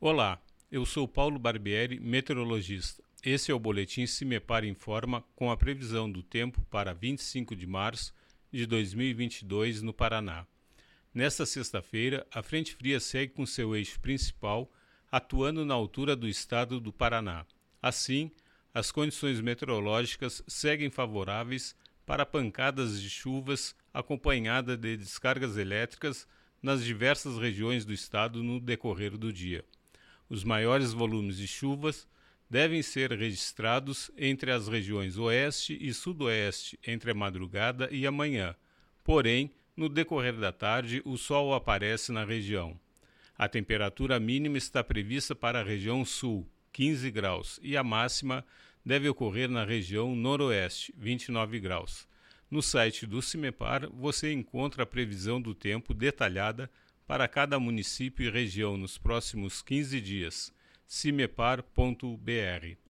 Olá, eu sou Paulo Barbieri, meteorologista. Esse é o boletim Cimepar Informa com a previsão do tempo para 25 de março de 2022 no Paraná. Nesta sexta-feira, a frente fria segue com seu eixo principal, atuando na altura do estado do Paraná. Assim, as condições meteorológicas seguem favoráveis para pancadas de chuvas acompanhada de descargas elétricas nas diversas regiões do estado no decorrer do dia. Os maiores volumes de chuvas devem ser registrados entre as regiões oeste e sudoeste entre a madrugada e a manhã. Porém, no decorrer da tarde, o sol aparece na região. A temperatura mínima está prevista para a região sul, 15 graus, e a máxima deve ocorrer na região noroeste, 29 graus. No site do CIMEPAR você encontra a previsão do tempo detalhada para cada município e região nos próximos 15 dias. cimepar.br